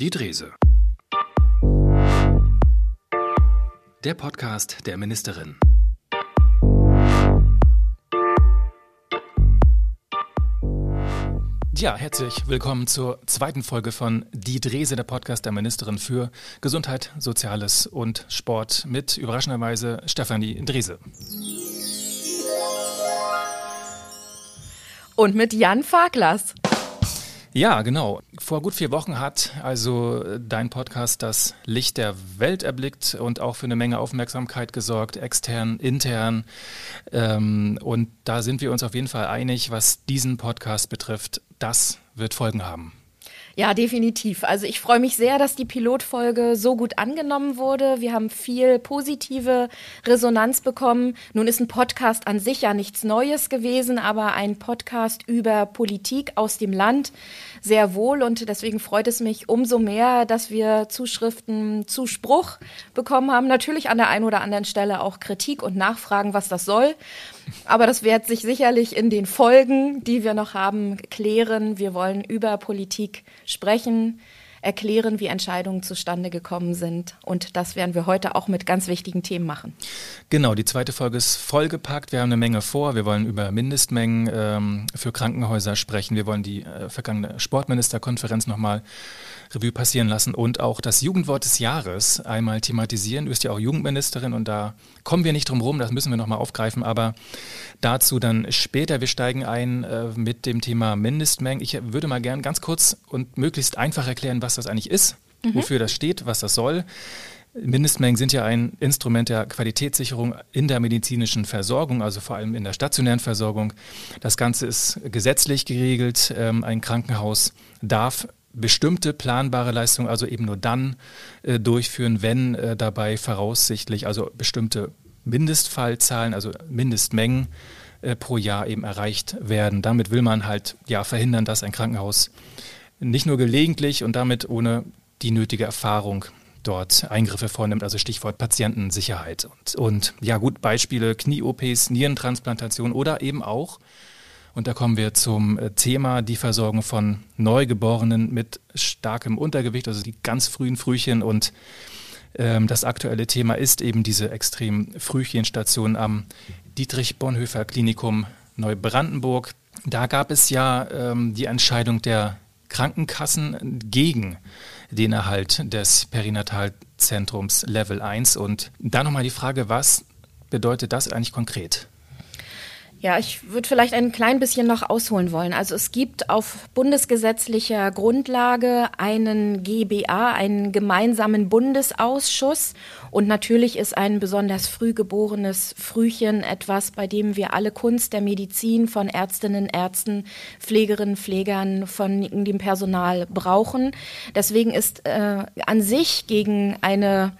Die Drese. Der Podcast der Ministerin. Ja, herzlich willkommen zur zweiten Folge von Die Drese, der Podcast der Ministerin für Gesundheit, Soziales und Sport mit überraschenderweise Stefanie Drese. Und mit Jan Farklas. Ja, genau. Vor gut vier Wochen hat also dein Podcast das Licht der Welt erblickt und auch für eine Menge Aufmerksamkeit gesorgt, extern, intern. Ähm, und da sind wir uns auf jeden Fall einig, was diesen Podcast betrifft. Das wird Folgen haben. Ja, definitiv. Also ich freue mich sehr, dass die Pilotfolge so gut angenommen wurde. Wir haben viel positive Resonanz bekommen. Nun ist ein Podcast an sich ja nichts Neues gewesen, aber ein Podcast über Politik aus dem Land sehr wohl. Und deswegen freut es mich umso mehr, dass wir Zuschriften, Zuspruch bekommen haben. Natürlich an der einen oder anderen Stelle auch Kritik und Nachfragen, was das soll. Aber das wird sich sicherlich in den Folgen, die wir noch haben, klären. Wir wollen über Politik sprechen, erklären, wie Entscheidungen zustande gekommen sind. Und das werden wir heute auch mit ganz wichtigen Themen machen. Genau, die zweite Folge ist vollgepackt. Wir haben eine Menge vor. Wir wollen über Mindestmengen ähm, für Krankenhäuser sprechen. Wir wollen die äh, vergangene Sportministerkonferenz nochmal Revue passieren lassen und auch das Jugendwort des Jahres einmal thematisieren. Du bist ja auch Jugendministerin und da kommen wir nicht drum rum, das müssen wir nochmal aufgreifen, aber dazu dann später. Wir steigen ein äh, mit dem Thema Mindestmengen. Ich würde mal gern ganz kurz und möglichst einfach erklären, was das eigentlich ist, mhm. wofür das steht, was das soll. Mindestmengen sind ja ein Instrument der Qualitätssicherung in der medizinischen Versorgung, also vor allem in der stationären Versorgung. Das Ganze ist gesetzlich geregelt. Ähm, ein Krankenhaus darf bestimmte planbare Leistungen also eben nur dann äh, durchführen, wenn äh, dabei voraussichtlich also bestimmte Mindestfallzahlen, also Mindestmengen äh, pro Jahr eben erreicht werden. Damit will man halt ja verhindern, dass ein Krankenhaus nicht nur gelegentlich und damit ohne die nötige Erfahrung dort Eingriffe vornimmt, also Stichwort Patientensicherheit. Und, und ja gut, Beispiele Knie-OPs, Nierentransplantation oder eben auch und da kommen wir zum äh, Thema die Versorgung von Neugeborenen mit starkem Untergewicht, also die ganz frühen Frühchen. Und ähm, das aktuelle Thema ist eben diese extrem Frühchenstation am Dietrich Bonhoeffer Klinikum Neubrandenburg. Da gab es ja ähm, die Entscheidung der Krankenkassen gegen den Erhalt des Perinatalzentrums Level 1. Und da nochmal die Frage, was bedeutet das eigentlich konkret? Ja, ich würde vielleicht ein klein bisschen noch ausholen wollen. Also es gibt auf bundesgesetzlicher Grundlage einen GBA, einen gemeinsamen Bundesausschuss. Und natürlich ist ein besonders früh geborenes Frühchen etwas, bei dem wir alle Kunst der Medizin von Ärztinnen, Ärzten, Pflegerinnen, Pflegern, von dem Personal brauchen. Deswegen ist äh, an sich gegen eine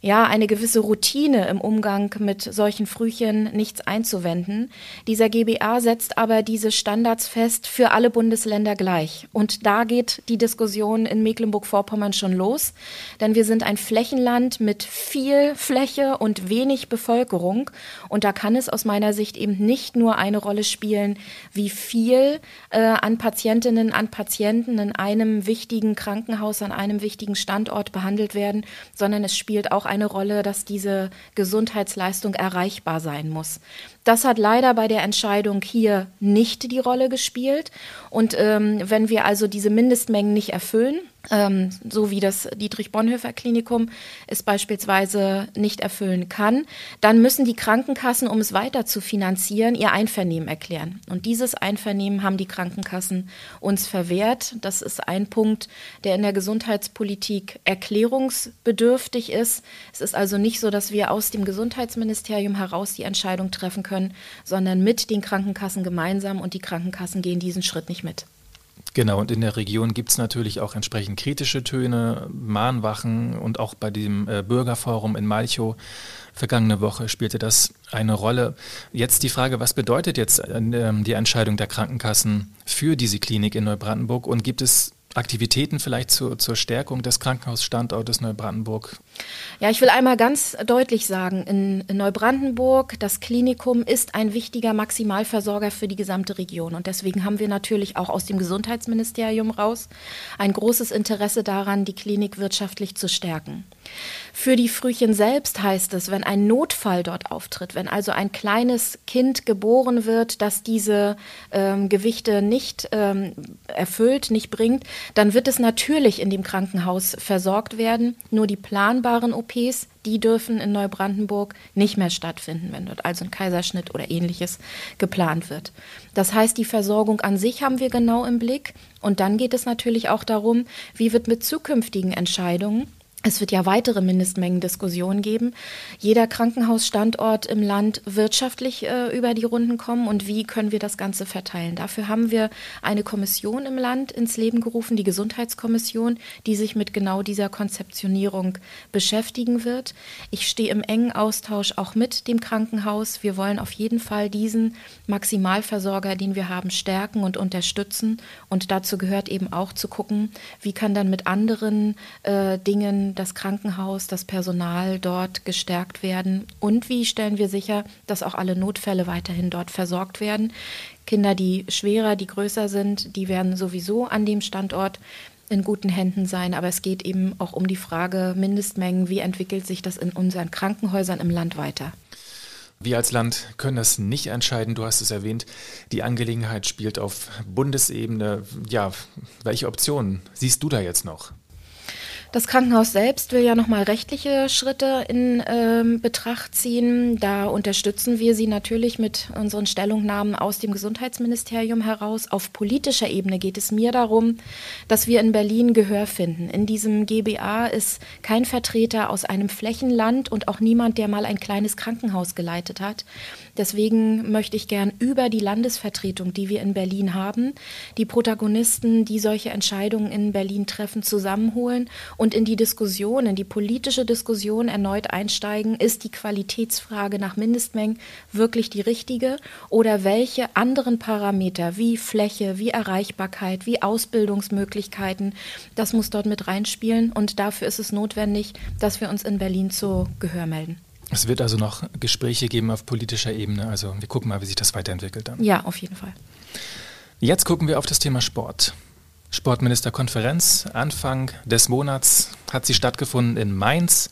ja, eine gewisse Routine im Umgang mit solchen Frühchen nichts einzuwenden. Dieser GBA setzt aber diese Standards fest für alle Bundesländer gleich. Und da geht die Diskussion in Mecklenburg-Vorpommern schon los, denn wir sind ein Flächenland mit viel Fläche und wenig Bevölkerung. Und da kann es aus meiner Sicht eben nicht nur eine Rolle spielen, wie viel äh, an Patientinnen, an Patienten in einem wichtigen Krankenhaus, an einem wichtigen Standort behandelt werden, sondern es spielt auch eine Rolle, dass diese Gesundheitsleistung erreichbar sein muss. Das hat leider bei der Entscheidung hier nicht die Rolle gespielt. Und ähm, wenn wir also diese Mindestmengen nicht erfüllen, ähm, so wie das Dietrich-Bonhoeffer-Klinikum es beispielsweise nicht erfüllen kann, dann müssen die Krankenkassen, um es weiter zu finanzieren, ihr Einvernehmen erklären. Und dieses Einvernehmen haben die Krankenkassen uns verwehrt. Das ist ein Punkt, der in der Gesundheitspolitik erklärungsbedürftig ist. Es ist also nicht so, dass wir aus dem Gesundheitsministerium heraus die Entscheidung treffen können, sondern mit den Krankenkassen gemeinsam und die Krankenkassen gehen diesen Schritt nicht mit. Genau, und in der Region gibt es natürlich auch entsprechend kritische Töne, Mahnwachen und auch bei dem äh, Bürgerforum in Malchow vergangene Woche spielte das eine Rolle. Jetzt die Frage, was bedeutet jetzt äh, die Entscheidung der Krankenkassen für diese Klinik in Neubrandenburg und gibt es Aktivitäten vielleicht zur, zur Stärkung des Krankenhausstandortes Neubrandenburg? Ja, ich will einmal ganz deutlich sagen, in, in, Neubrandenburg, das Klinikum ist ein wichtiger Maximalversorger für die gesamte Region. Und deswegen haben wir natürlich auch aus dem Gesundheitsministerium raus ein großes Interesse daran, die Klinik wirtschaftlich zu stärken. Für die Frühchen selbst heißt es, wenn ein Notfall dort auftritt, wenn also ein kleines Kind geboren wird, das diese ähm, Gewichte nicht ähm, erfüllt, nicht bringt, dann wird es natürlich in dem Krankenhaus versorgt werden. Nur die planbaren OPs, die dürfen in Neubrandenburg nicht mehr stattfinden, wenn dort also ein Kaiserschnitt oder ähnliches geplant wird. Das heißt, die Versorgung an sich haben wir genau im Blick. Und dann geht es natürlich auch darum, wie wird mit zukünftigen Entscheidungen es wird ja weitere Mindestmengendiskussionen geben. Jeder Krankenhausstandort im Land wirtschaftlich äh, über die Runden kommen und wie können wir das Ganze verteilen. Dafür haben wir eine Kommission im Land ins Leben gerufen, die Gesundheitskommission, die sich mit genau dieser Konzeptionierung beschäftigen wird. Ich stehe im engen Austausch auch mit dem Krankenhaus. Wir wollen auf jeden Fall diesen Maximalversorger, den wir haben, stärken und unterstützen. Und dazu gehört eben auch zu gucken, wie kann dann mit anderen äh, Dingen das Krankenhaus, das Personal dort gestärkt werden? Und wie stellen wir sicher, dass auch alle Notfälle weiterhin dort versorgt werden? Kinder, die schwerer, die größer sind, die werden sowieso an dem Standort in guten Händen sein. Aber es geht eben auch um die Frage Mindestmengen. Wie entwickelt sich das in unseren Krankenhäusern im Land weiter? Wir als Land können das nicht entscheiden. Du hast es erwähnt. Die Angelegenheit spielt auf Bundesebene. Ja, welche Optionen siehst du da jetzt noch? Das Krankenhaus selbst will ja nochmal rechtliche Schritte in ähm, Betracht ziehen. Da unterstützen wir sie natürlich mit unseren Stellungnahmen aus dem Gesundheitsministerium heraus. Auf politischer Ebene geht es mir darum, dass wir in Berlin Gehör finden. In diesem GBA ist kein Vertreter aus einem Flächenland und auch niemand, der mal ein kleines Krankenhaus geleitet hat. Deswegen möchte ich gern über die Landesvertretung, die wir in Berlin haben, die Protagonisten, die solche Entscheidungen in Berlin treffen, zusammenholen und in die Diskussion, in die politische Diskussion erneut einsteigen. Ist die Qualitätsfrage nach Mindestmengen wirklich die richtige oder welche anderen Parameter wie Fläche, wie Erreichbarkeit, wie Ausbildungsmöglichkeiten, das muss dort mit reinspielen und dafür ist es notwendig, dass wir uns in Berlin zu Gehör melden. Es wird also noch Gespräche geben auf politischer Ebene. Also wir gucken mal, wie sich das weiterentwickelt dann. Ja, auf jeden Fall. Jetzt gucken wir auf das Thema Sport. Sportministerkonferenz Anfang des Monats hat sie stattgefunden in Mainz.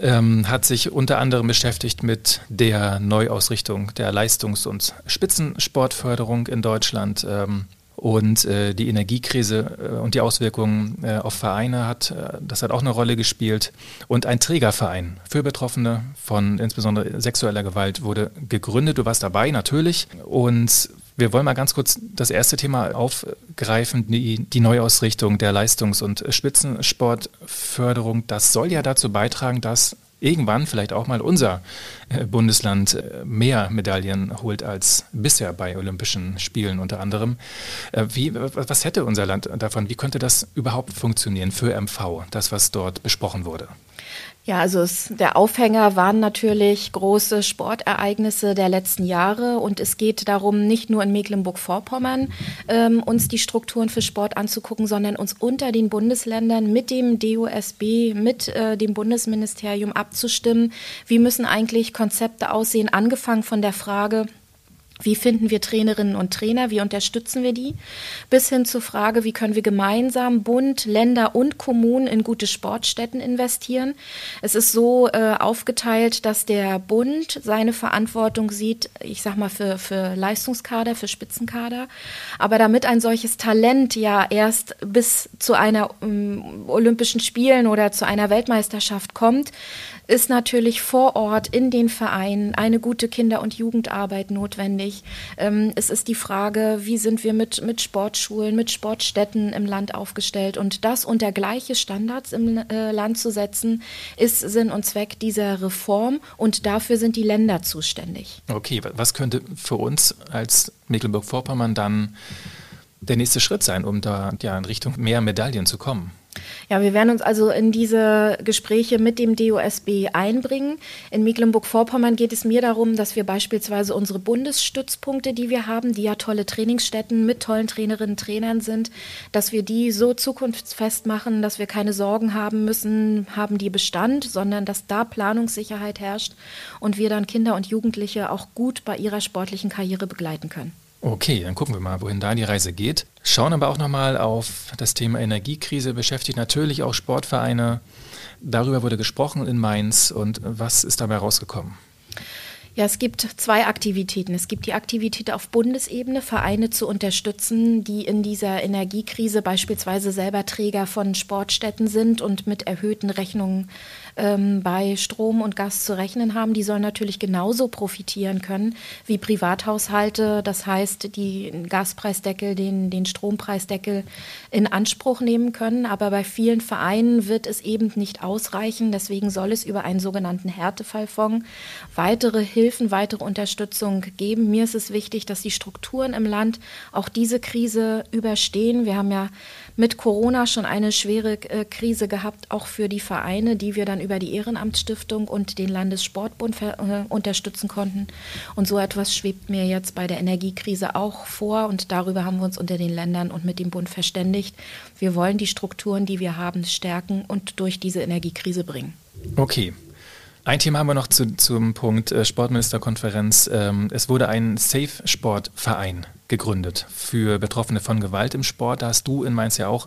Ähm, hat sich unter anderem beschäftigt mit der Neuausrichtung der Leistungs- und Spitzensportförderung in Deutschland. Ähm, und äh, die Energiekrise äh, und die Auswirkungen äh, auf Vereine hat, äh, das hat auch eine Rolle gespielt. Und ein Trägerverein für Betroffene von insbesondere sexueller Gewalt wurde gegründet. Du warst dabei, natürlich. Und wir wollen mal ganz kurz das erste Thema aufgreifen, die, die Neuausrichtung der Leistungs- und Spitzensportförderung. Das soll ja dazu beitragen, dass irgendwann vielleicht auch mal unser äh, Bundesland äh, mehr Medaillen holt als bisher bei Olympischen Spielen unter anderem. Äh, wie, was hätte unser Land davon? Wie könnte das überhaupt funktionieren für MV, das, was dort besprochen wurde? Ja, also es, der Aufhänger waren natürlich große Sportereignisse der letzten Jahre und es geht darum, nicht nur in Mecklenburg-Vorpommern ähm, uns die Strukturen für Sport anzugucken, sondern uns unter den Bundesländern mit dem DOSB, mit äh, dem Bundesministerium abzustimmen. Wie müssen eigentlich Konzepte aussehen, angefangen von der Frage, wie finden wir Trainerinnen und Trainer? Wie unterstützen wir die? Bis hin zur Frage, wie können wir gemeinsam Bund, Länder und Kommunen in gute Sportstätten investieren? Es ist so äh, aufgeteilt, dass der Bund seine Verantwortung sieht, ich sag mal, für, für Leistungskader, für Spitzenkader. Aber damit ein solches Talent ja erst bis zu einer um, Olympischen Spielen oder zu einer Weltmeisterschaft kommt, ist natürlich vor Ort in den Vereinen eine gute Kinder- und Jugendarbeit notwendig. Ähm, es ist die Frage, wie sind wir mit, mit Sportschulen, mit Sportstätten im Land aufgestellt und das unter gleiche Standards im äh, Land zu setzen, ist Sinn und Zweck dieser Reform und dafür sind die Länder zuständig. Okay, was könnte für uns als Mecklenburg-Vorpommern dann der nächste Schritt sein, um da ja in Richtung mehr Medaillen zu kommen? Ja, wir werden uns also in diese Gespräche mit dem DOSB einbringen. In Mecklenburg-Vorpommern geht es mir darum, dass wir beispielsweise unsere Bundesstützpunkte, die wir haben, die ja tolle Trainingsstätten mit tollen Trainerinnen und Trainern sind, dass wir die so zukunftsfest machen, dass wir keine Sorgen haben müssen, haben die Bestand, sondern dass da Planungssicherheit herrscht und wir dann Kinder und Jugendliche auch gut bei ihrer sportlichen Karriere begleiten können. Okay, dann gucken wir mal, wohin da die Reise geht. Schauen aber auch nochmal auf das Thema Energiekrise, beschäftigt natürlich auch Sportvereine. Darüber wurde gesprochen in Mainz und was ist dabei rausgekommen? Ja, es gibt zwei Aktivitäten. Es gibt die Aktivität auf Bundesebene, Vereine zu unterstützen, die in dieser Energiekrise beispielsweise selber Träger von Sportstätten sind und mit erhöhten Rechnungen ähm, bei Strom und Gas zu rechnen haben, die sollen natürlich genauso profitieren können wie Privathaushalte. Das heißt, die Gaspreisdeckel, den, den Strompreisdeckel in Anspruch nehmen können. Aber bei vielen Vereinen wird es eben nicht ausreichen. Deswegen soll es über einen sogenannten Härtefallfonds weitere Hilfen, weitere Unterstützung geben. Mir ist es wichtig, dass die Strukturen im Land auch diese Krise überstehen. Wir haben ja mit Corona schon eine schwere äh, Krise gehabt, auch für die Vereine, die wir dann über die Ehrenamtsstiftung und den Landessportbund äh, unterstützen konnten. Und so etwas schwebt mir jetzt bei der Energiekrise auch vor und darüber haben wir uns unter den Ländern und mit dem Bund verständigt. Wir wollen die Strukturen, die wir haben, stärken und durch diese Energiekrise bringen. Okay. Ein Thema haben wir noch zu, zum Punkt äh, Sportministerkonferenz. Ähm, es wurde ein Safe-Sportverein gegründet für Betroffene von Gewalt im Sport. Da hast du in Mainz ja auch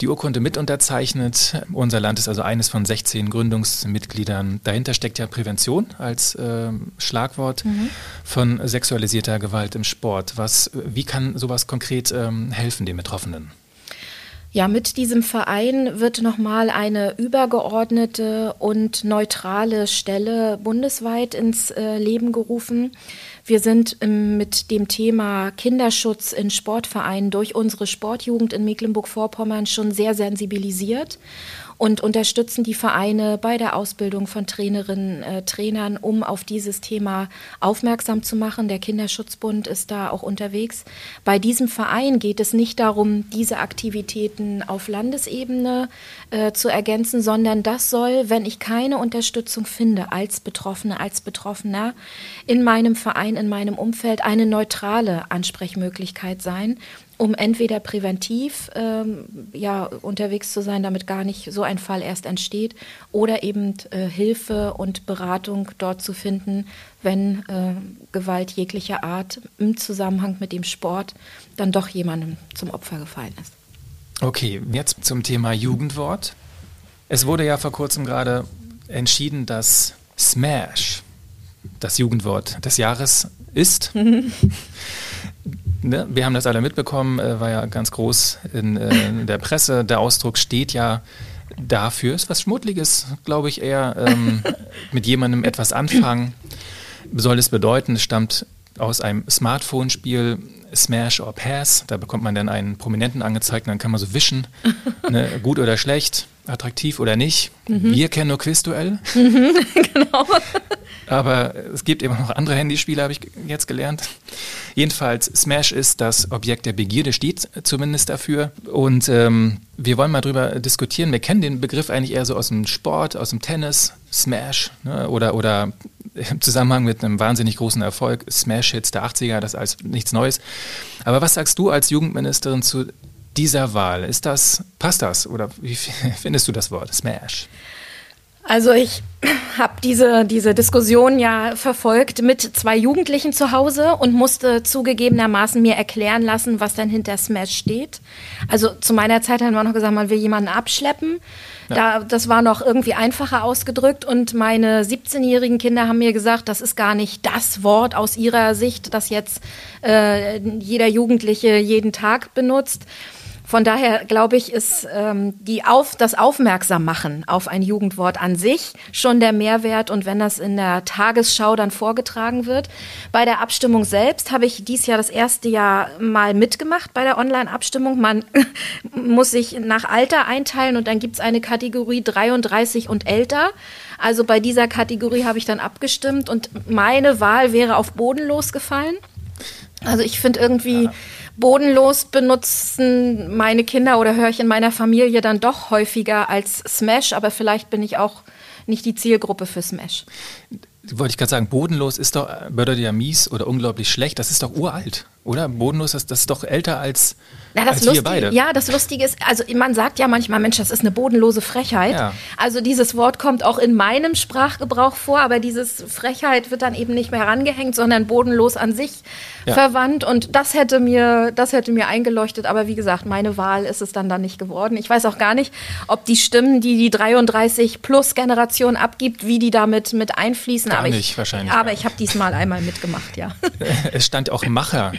die Urkunde mit unterzeichnet. Unser Land ist also eines von 16 Gründungsmitgliedern. Dahinter steckt ja Prävention als äh, Schlagwort mhm. von sexualisierter Gewalt im Sport. Was, wie kann sowas konkret ähm, helfen den Betroffenen? Ja, mit diesem Verein wird nochmal eine übergeordnete und neutrale Stelle bundesweit ins äh, Leben gerufen. Wir sind ähm, mit dem Thema Kinderschutz in Sportvereinen durch unsere Sportjugend in Mecklenburg-Vorpommern schon sehr sensibilisiert und unterstützen die Vereine bei der Ausbildung von Trainerinnen, äh, Trainern, um auf dieses Thema aufmerksam zu machen. Der Kinderschutzbund ist da auch unterwegs. Bei diesem Verein geht es nicht darum, diese Aktivitäten auf Landesebene äh, zu ergänzen, sondern das soll, wenn ich keine Unterstützung finde als Betroffene, als Betroffener in meinem Verein, in meinem Umfeld, eine neutrale Ansprechmöglichkeit sein um entweder präventiv ähm, ja, unterwegs zu sein, damit gar nicht so ein Fall erst entsteht, oder eben äh, Hilfe und Beratung dort zu finden, wenn äh, Gewalt jeglicher Art im Zusammenhang mit dem Sport dann doch jemandem zum Opfer gefallen ist. Okay, jetzt zum Thema Jugendwort. Es wurde ja vor kurzem gerade entschieden, dass Smash das Jugendwort des Jahres ist. ne, wir haben das alle mitbekommen, äh, war ja ganz groß in, äh, in, der Presse. Der Ausdruck steht ja dafür. Ist was Schmuddliges, glaube ich, eher ähm, mit jemandem etwas anfangen. Soll es bedeuten, es stammt aus einem Smartphone-Spiel Smash or Pass. Da bekommt man dann einen Prominenten angezeigt und dann kann man so wischen, ne, gut oder schlecht, attraktiv oder nicht. Mhm. Wir kennen nur Quizduell. Mhm, genau. Aber es gibt eben noch andere Handyspiele, habe ich jetzt gelernt. Jedenfalls, Smash ist das Objekt der Begierde, steht zumindest dafür. Und ähm, wir wollen mal drüber diskutieren. Wir kennen den Begriff eigentlich eher so aus dem Sport, aus dem Tennis, Smash ne? oder, oder im Zusammenhang mit einem wahnsinnig großen Erfolg, Smash-Hits der 80er, das ist alles nichts Neues. Aber was sagst du als Jugendministerin zu dieser Wahl? Ist das, passt das oder wie findest du das Wort Smash? Also ich habe diese, diese Diskussion ja verfolgt mit zwei Jugendlichen zu Hause und musste zugegebenermaßen mir erklären lassen, was denn hinter Smash steht. Also zu meiner Zeit haben wir noch gesagt, man will jemanden abschleppen. Ja. Da, das war noch irgendwie einfacher ausgedrückt und meine 17-jährigen Kinder haben mir gesagt, das ist gar nicht das Wort aus ihrer Sicht, das jetzt äh, jeder Jugendliche jeden Tag benutzt. Von daher glaube ich, ist ähm, die auf, das Aufmerksammachen auf ein Jugendwort an sich schon der Mehrwert. Und wenn das in der Tagesschau dann vorgetragen wird, bei der Abstimmung selbst habe ich dies Jahr das erste Jahr mal mitgemacht bei der Online-Abstimmung. Man muss sich nach Alter einteilen und dann gibt es eine Kategorie 33 und älter. Also bei dieser Kategorie habe ich dann abgestimmt und meine Wahl wäre auf bodenlos gefallen. Also ich finde irgendwie, ja Bodenlos benutzen meine Kinder oder höre ich in meiner Familie dann doch häufiger als Smash, aber vielleicht bin ich auch nicht die Zielgruppe für Smash. Wollte ich gerade sagen, bodenlos ist doch, bedeutet ja mies oder unglaublich schlecht. Das ist doch uralt, oder? Bodenlos, das, das ist doch älter als, Na, das als Lustige, wir beide. Ja, das Lustige ist, also man sagt ja manchmal, Mensch, das ist eine bodenlose Frechheit. Ja. Also dieses Wort kommt auch in meinem Sprachgebrauch vor, aber dieses Frechheit wird dann eben nicht mehr herangehängt, sondern bodenlos an sich Ja. verwandt. Und das hätte mir, das hätte mir eingeleuchtet. Aber wie gesagt, meine Wahl ist es dann dann nicht geworden. Ich weiß auch gar nicht, ob die Stimmen, die die 33 plus Generation abgibt, wie die damit mit einfließen. Gar aber nicht, ich, wahrscheinlich Aber ich habe diesmal einmal mitgemacht, ja. Es stand auch Macher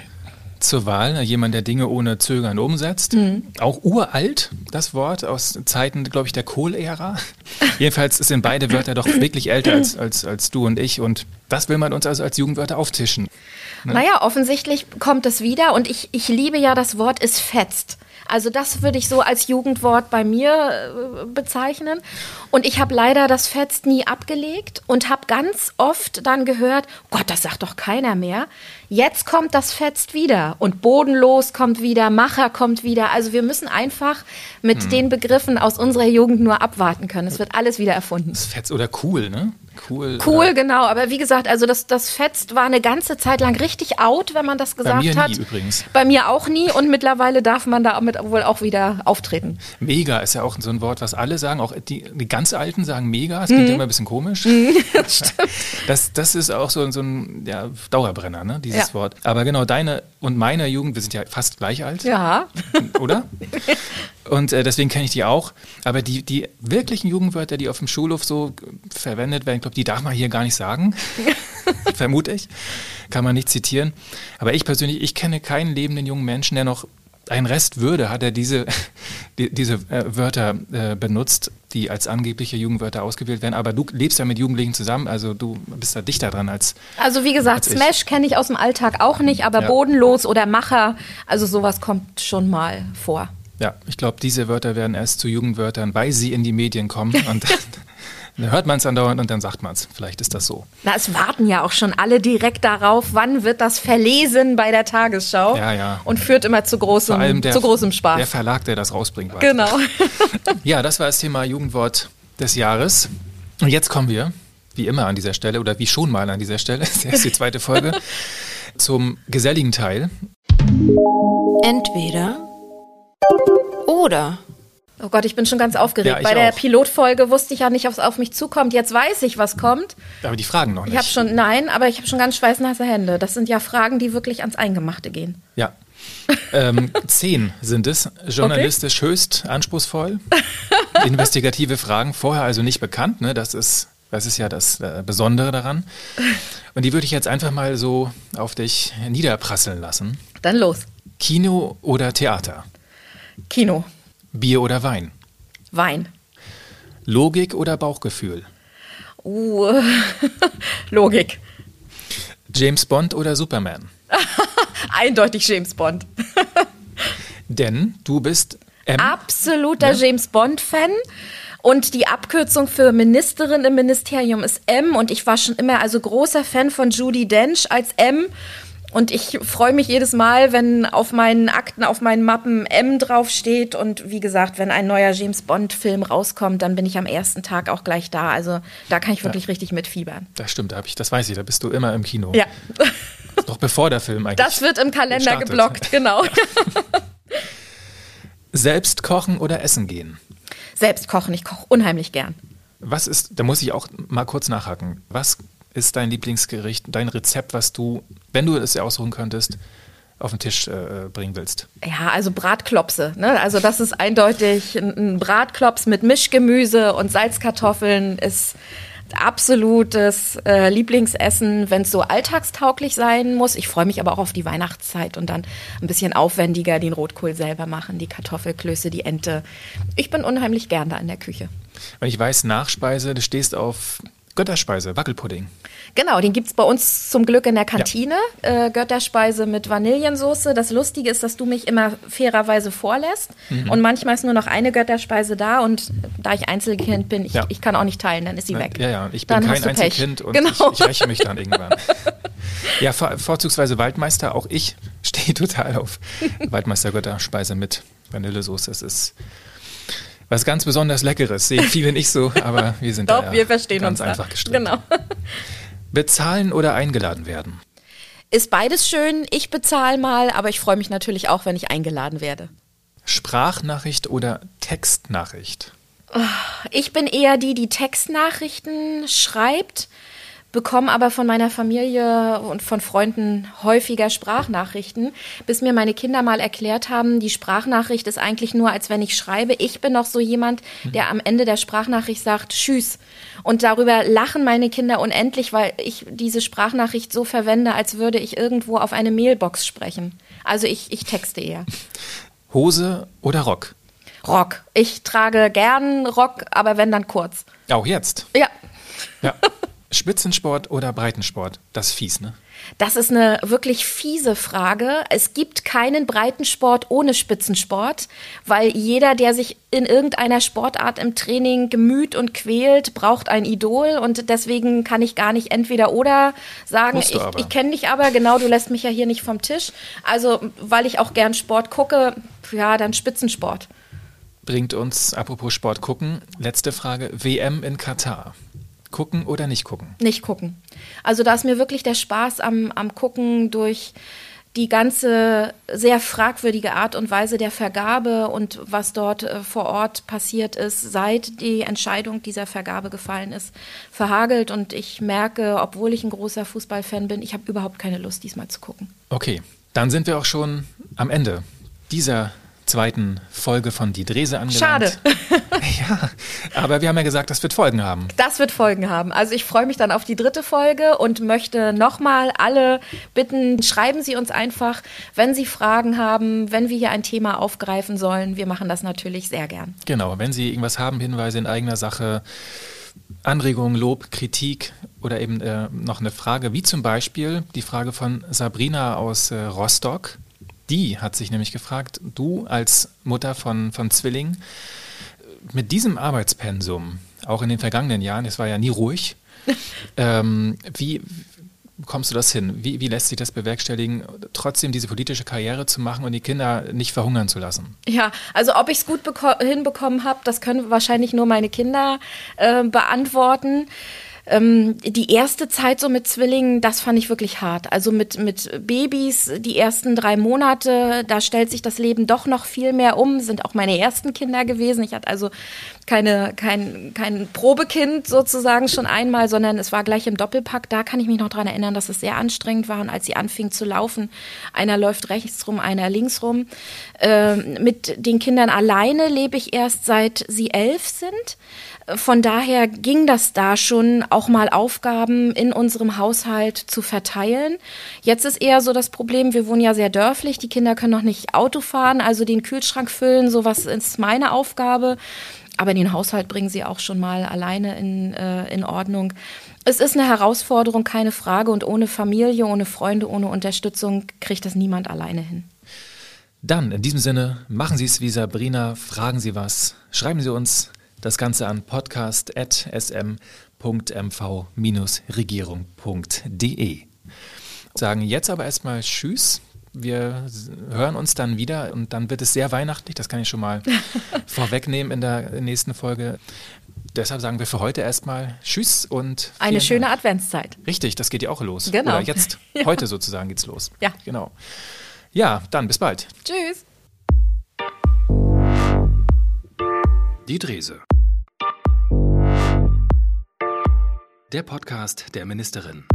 zur Wahl, ne? jemand, der Dinge ohne Zögern umsetzt. Mhm. Auch uralt, das Wort, aus Zeiten, glaube ich, der Kohl-Ära. Jedenfalls sind beide Wörter doch wirklich älter als, als, als du und ich. Und das will man uns also als Jugendwörter auftischen. Naja, offensichtlich kommt es wieder und ich, ich liebe ja das Wort es fetzt. Also das würde ich so als Jugendwort bei mir äh, bezeichnen. Und ich habe leider das Fetzt nie abgelegt und habe ganz oft dann gehört, Gott, das sagt doch keiner mehr. Jetzt kommt das Fetzt wieder und bodenlos kommt wieder, Macher kommt wieder. Also wir müssen einfach mit den Begriffen aus unserer Jugend nur abwarten können. Es wird alles wieder erfunden. Das Fetz oder cool, ne? Cool. Cool, genau. Aber wie gesagt, also das, das Fetzt war eine ganze Zeit lang richtig out, wenn man das gesagt mir nie hat. übrigens. Bei mir auch nie und mittlerweile darf man damit wohl auch wieder auftreten. mega ist ja auch so ein Wort, was alle sagen. Auch die, die ganz Alten sagen mega. Das Mhm. klingt immer ein bisschen komisch. Das, das ist auch so, so ein ja, Dauerbrenner, ne? dieses Ja. Wort. Aber genau, deine und meine Jugend, wir sind ja fast gleich alt. Ja. oder? Und äh, deswegen kenne ich die auch. Aber die, die wirklichen Jugendwörter, die auf dem Schulhof so verwendet werden, ich glaube, die darf man hier gar nicht sagen. Vermute ich. Kann man nicht zitieren. Aber ich persönlich, ich kenne keinen lebenden jungen Menschen, der noch einen Rest Würde hat, der diese, die, diese äh, Wörter äh, benutzt, die als angebliche Jugendwörter ausgewählt werden. Aber du lebst ja mit Jugendlichen zusammen, also du bist da dichter dran als. Also wie gesagt. Smash kenne ich aus dem Alltag auch nicht, aber Ja. bodenlos oder Macher, also sowas kommt schon mal vor. Ja, ich glaube, diese Wörter werden erst zu Jugendwörtern, weil sie in die Medien kommen. Und dann, dann hört man es andauernd und dann sagt man es. Vielleicht ist das so. Na, es warten ja auch schon alle direkt darauf, wann wird das verlesen bei der Tagesschau. Ja, ja. Und führt immer zu großem, Vor allem der, zu großem Spaß. der Verlag, der das rausbringt. weiß. genau. Ja, das war das Thema Jugendwort des Jahres. Und jetzt kommen wir, wie immer an dieser Stelle, oder wie schon mal an dieser Stelle, das ist erst die zweite Folge, zum geselligen Teil. Entweder oder. Oh Gott, ich bin schon ganz aufgeregt. Ja, Bei der auch. Pilotfolge wusste ich ja nicht, was auf mich zukommt. Jetzt weiß ich, was kommt. Aber die Fragen noch nicht. Ich habe schon, nein, aber ich habe schon ganz schweißnasse Hände. Das sind ja Fragen, die wirklich ans Eingemachte gehen. Ja. Ähm, zehn sind es. Journalistisch höchst anspruchsvoll. Investigative Fragen, vorher also nicht bekannt. Ne? Das, ist, das ist ja das äh, Besondere daran. Und die würde ich jetzt einfach mal so auf dich niederprasseln lassen. Dann los. Kino oder Theater? Kino, Bier oder Wein? Wein. Logik oder Bauchgefühl? Uh, Logik. James Bond oder Superman? Eindeutig James Bond. Denn du bist M. Absoluter James Bond-Fan. Und die Abkürzung für Ministerin im Ministerium ist M. Und ich war schon immer also großer Fan von Judy Dench als M. Und ich freue mich jedes Mal, wenn auf meinen Akten, auf meinen Mappen M draufsteht. Und wie gesagt, wenn ein neuer James Bond-Film rauskommt, dann bin ich am ersten Tag auch gleich da. Also da kann ich wirklich richtig mitfiebern. Das stimmt, da ich, das weiß ich, da bist du immer im Kino. Ja, Noch bevor der Film eigentlich. das wird im Kalender Startet. geblockt, genau. Selbst kochen oder essen gehen? Selbst kochen, ich koche unheimlich gern. Was ist, da muss ich auch mal kurz nachhaken. Was ist dein Lieblingsgericht, dein Rezept, was du, wenn du es aussuchen könntest, auf den Tisch äh, bringen willst? Ja, also Bratklopse. Ne? Also das ist eindeutig ein, Bratklops mit Mischgemüse und Salzkartoffeln ist absolutes äh, Lieblingsessen, wenn es so alltagstauglich sein muss. Ich freue mich aber auch auf die Weihnachtszeit und dann ein bisschen aufwendiger den Rotkohl selber machen, die Kartoffelklöße, die Ente. Ich bin unheimlich gern da in der Küche. Weil ich weiß, Nachspeise, du stehst auf Götterspeise, Wackelpudding. Genau, den gibt's bei uns zum Glück in der Kantine. Äh, Götterspeise mit Vanillensoße. Das Lustige ist, dass du mich immer fairerweise vorlässt. Und manchmal ist nur noch eine Götterspeise da. Und da ich Einzelkind bin, ich, Ja. ich kann auch nicht teilen, dann ist sie weg. Ja, ja, ich bin Dann kein du Pech. Einzelkind und Genau. ich, ich räche mich dann irgendwann. ja, vor, vorzugsweise Waldmeister, auch ich stehe total auf Waldmeister Götter-Speise mit Vanillesoße. Das ist was ganz besonders Leckeres. Sehen viele nicht so, aber wir sind Doch, da wir verstehen ganz uns einfach gestrickt. Genau. Bezahlen oder eingeladen werden? Ist beides schön. Ich bezahle mal, aber ich freue mich natürlich auch, wenn ich eingeladen werde. Sprachnachricht oder Textnachricht? Ich bin eher die, die Textnachrichten schreibt, bekomme aber von meiner Familie und von Freunden häufiger Sprachnachrichten, bis mir meine Kinder mal erklärt haben, die Sprachnachricht ist eigentlich nur, als wenn ich schreibe. Ich bin noch so jemand, der am Ende der Sprachnachricht sagt, tschüss. Und darüber lachen meine Kinder unendlich, weil ich diese Sprachnachricht so verwende, als würde ich irgendwo auf eine Mailbox sprechen. Also ich, ich texte eher. Hose oder Rock? Rock. Ich trage gern Rock, aber wenn dann kurz. Auch jetzt. Ja, Ja. Spitzensport oder Breitensport? Das ist fies, ne? Das ist eine wirklich fiese Frage. Es gibt keinen Breitensport ohne Spitzensport, weil jeder, der sich in irgendeiner Sportart im Training gemüht und quält, braucht ein Idol und deswegen kann ich gar nicht entweder oder sagen, ich, ich kenne dich aber, genau, du lässt mich ja hier nicht vom Tisch. Also, weil ich auch gern Sport gucke, ja, dann Spitzensport. Bringt uns, apropos Sport gucken, letzte Frage, WM in Katar. Gucken oder nicht gucken? Nicht gucken. Also da ist mir wirklich der Spaß am, am Gucken durch die ganze sehr fragwürdige Art und Weise der Vergabe und was dort äh, vor Ort passiert ist, seit die Entscheidung dieser Vergabe gefallen ist, verhagelt. Und ich merke, obwohl ich ein großer Fußballfan bin, ich habe überhaupt keine Lust, diesmal zu gucken. Okay, dann sind wir auch schon am Ende dieser zweiten Folge von Die Drese angelangt. Schade. Ja, aber wir haben ja gesagt, das wird Folgen haben. Das wird Folgen haben. Also ich freue mich dann auf die dritte Folge und möchte nochmal alle bitten, schreiben Sie uns einfach, wenn Sie Fragen haben, wenn wir hier ein Thema aufgreifen sollen. Wir machen das natürlich sehr gern. Genau, wenn Sie irgendwas haben, Hinweise in eigener Sache, Anregungen, Lob, Kritik oder eben äh, noch eine Frage, wie zum Beispiel die Frage von Sabrina aus äh, Rostock. Die hat sich nämlich gefragt, du als Mutter von, von Zwillingen, mit diesem Arbeitspensum, auch in den vergangenen Jahren, es war ja nie ruhig, ähm, wie kommst du das hin? Wie, wie lässt sich das bewerkstelligen, trotzdem diese politische Karriere zu machen und die Kinder nicht verhungern zu lassen? Ja, also ob ich es gut beko- hinbekommen habe, das können wahrscheinlich nur meine Kinder äh, beantworten. Ähm, die erste Zeit so mit Zwillingen, das fand ich wirklich hart. Also mit, mit Babys, die ersten drei Monate, da stellt sich das Leben doch noch viel mehr um, sind auch meine ersten Kinder gewesen. Ich hatte also keine, kein, kein Probekind sozusagen schon einmal, sondern es war gleich im Doppelpack. Da kann ich mich noch dran erinnern, dass es sehr anstrengend war. Und als sie anfing zu laufen, einer läuft rechts rum, einer links rum. Ähm, mit den Kindern alleine lebe ich erst seit sie elf sind. Von daher ging das da schon, auch mal Aufgaben in unserem Haushalt zu verteilen. Jetzt ist eher so das Problem, wir wohnen ja sehr dörflich, die Kinder können noch nicht Auto fahren, also den Kühlschrank füllen, sowas ist meine Aufgabe. Aber den Haushalt bringen sie auch schon mal alleine in, äh, in Ordnung. Es ist eine Herausforderung, keine Frage. Und ohne Familie, ohne Freunde, ohne Unterstützung kriegt das niemand alleine hin. Dann, in diesem Sinne, machen Sie es wie Sabrina, fragen Sie was, schreiben Sie uns das Ganze an podcast.sm.mv-regierung.de. Sagen jetzt aber erstmal Tschüss. Wir hören uns dann wieder und dann wird es sehr weihnachtlich, das kann ich schon mal vorwegnehmen in der nächsten Folge. Deshalb sagen wir für heute erstmal Tschüss und Eine schöne Dank. Adventszeit. Richtig, das geht ja auch los. Genau. Oder jetzt, Ja. heute sozusagen geht's los. Ja. Genau. Ja, dann bis bald. Tschüss. Die Drese. Der Podcast der Ministerin.